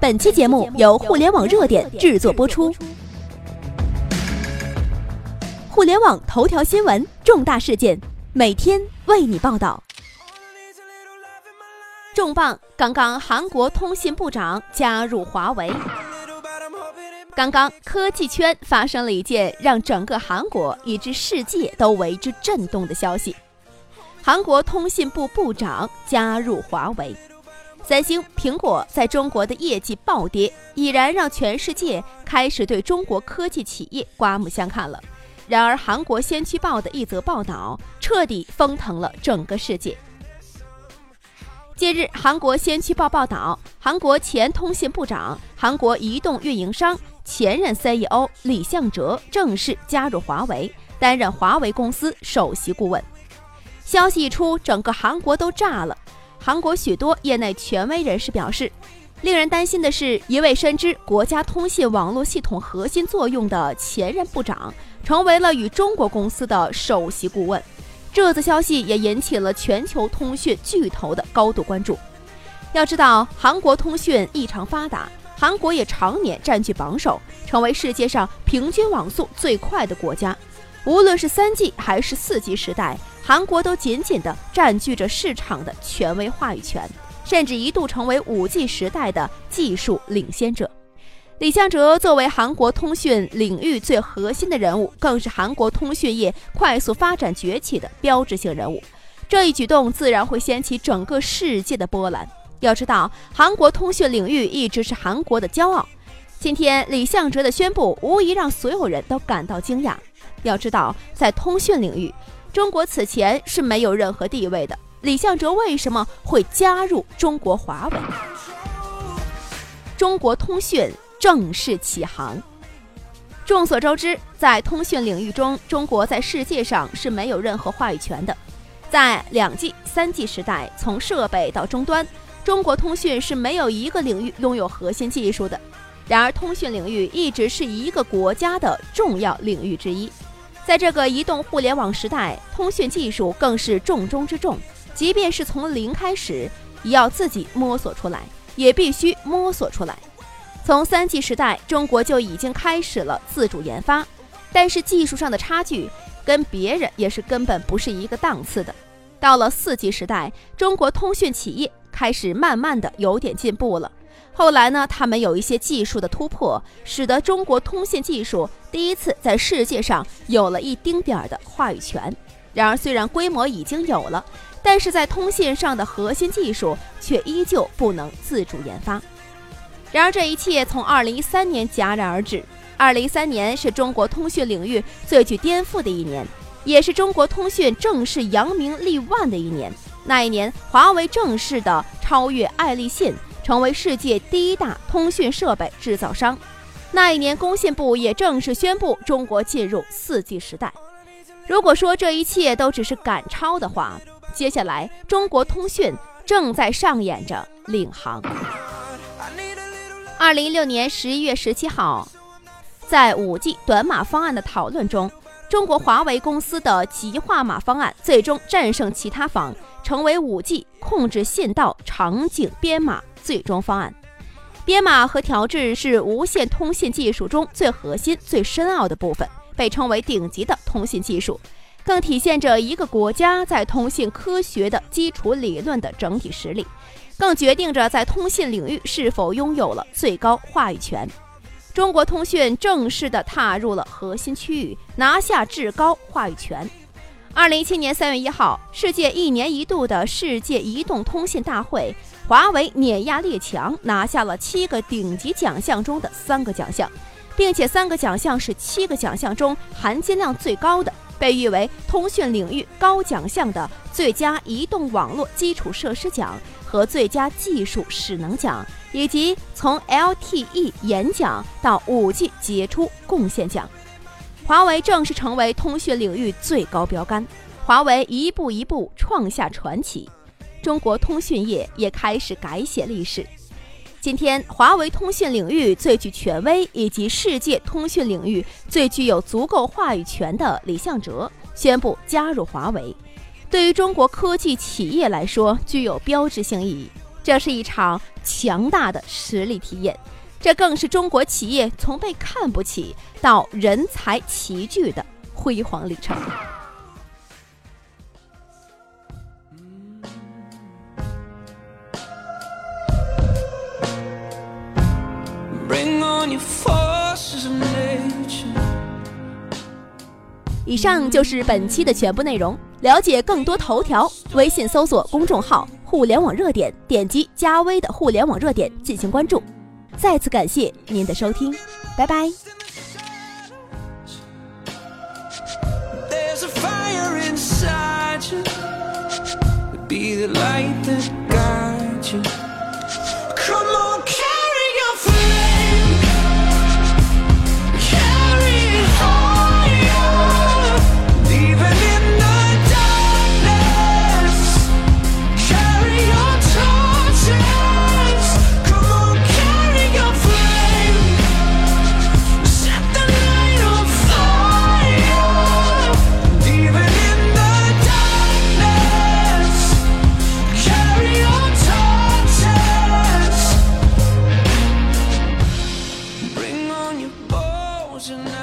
本期节目由互联网热点制作播出。互联网头条新闻，重大事件，每天为你报道。重磅！刚刚韩国通信部长加入华为。刚刚科技圈发生了一件让整个韩国以至世界都为之震动的消息：韩国通信部部长加入华为。三星、苹果在中国的业绩暴跌，已然让全世界开始对中国科技企业刮目相看了。然而，韩国先驱报的一则报道彻底封腾了整个世界。近日，韩国先驱报报道，韩国前通信部长、韩国移动运营商前任 CEO 李相哲正式加入华为，担任华为公司首席顾问。消息一出，整个韩国都炸了。韩国许多业内权威人士表示，令人担心的是，一位深知国家通信网络系统核心作用的前任部长，成为了与中国公司的首席顾问。这则消息也引起了全球通讯巨头的高度关注。要知道，韩国通讯异常发达，韩国也常年占据榜首，成为世界上平均网速最快的国家。无论是三 G 还是四 G 时代。韩国都紧紧地占据着市场的权威话语权，甚至一度成为 5G 时代的技术领先者。李相哲作为韩国通讯领域最核心的人物，更是韩国通讯业快速发展崛起的标志性人物。这一举动自然会掀起整个世界的波澜。要知道，韩国通讯领域一直是韩国的骄傲。今天李相哲的宣布，无疑让所有人都感到惊讶。要知道，在通讯领域，中国此前是没有任何地位的，李相哲为什么会加入中国华为？中国通讯正式起航。众所周知，在通讯领域中，中国在世界上是没有任何话语权的。在两 G、三 G 时代，从设备到终端，中国通讯是没有一个领域拥有核心技术的。然而，通讯领域一直是一个国家的重要领域之一。在这个移动互联网时代，通讯技术更是重中之重。即便是从零开始，也要自己摸索出来，也必须摸索出来。从三 G 时代，中国就已经开始了自主研发，但是技术上的差距跟别人也是根本不是一个档次的。到了四 G 时代，中国通讯企业开始慢慢的有点进步了。后来呢，他们有一些技术的突破，使得中国通信技术第一次在世界上有了一丁点儿的话语权。然而，虽然规模已经有了，但是在通信上的核心技术却依旧不能自主研发。然而，这一切从2013年戛然而止。2013年是中国通讯领域最具颠覆的一年，也是中国通讯正式扬名立万的一年。那一年，华为正式的超越爱立信。成为世界第一大通讯设备制造商。那一年，工信部也正式宣布中国进入四 G 时代。如果说这一切都只是赶超的话，接下来中国通讯正在上演着领航。二零一六年十一月十七号，在五 G 短码方案的讨论中，中国华为公司的极化码方案最终战胜其他方，成为五 G 控制信道场景编码。最终方案，编码和调制是无线通信技术中最核心、最深奥的部分，被称为顶级的通信技术，更体现着一个国家在通信科学的基础理论的整体实力，更决定着在通信领域是否拥有了最高话语权。中国通讯正式的踏入了核心区域，拿下至高话语权。二零一七年三月一号，世界一年一度的世界移动通信大会。华为碾压列强，拿下了七个顶级奖项中的三个奖项，并且三个奖项是七个奖项中含金量最高的，被誉为通讯领域高奖项的最佳移动网络基础设施奖和最佳技术势能奖，以及从 LTE 演讲到 5G 杰出贡献奖。华为正式成为通讯领域最高标杆，华为一步一步创下传奇。中国通讯业也开始改写历史。今天，华为通讯领域最具权威以及世界通讯领域最具有足够话语权的李向哲宣布加入华为，对于中国科技企业来说具有标志性意义。这是一场强大的实力体验，这更是中国企业从被看不起到人才齐聚的辉煌历程。以上就是本期的全部内容。了解更多头条，微信搜索公众号“互联网热点”，点击加微的“互联网热点”进行关注。再次感谢您的收听，拜拜。There's a fire inside you, be the light that close enough.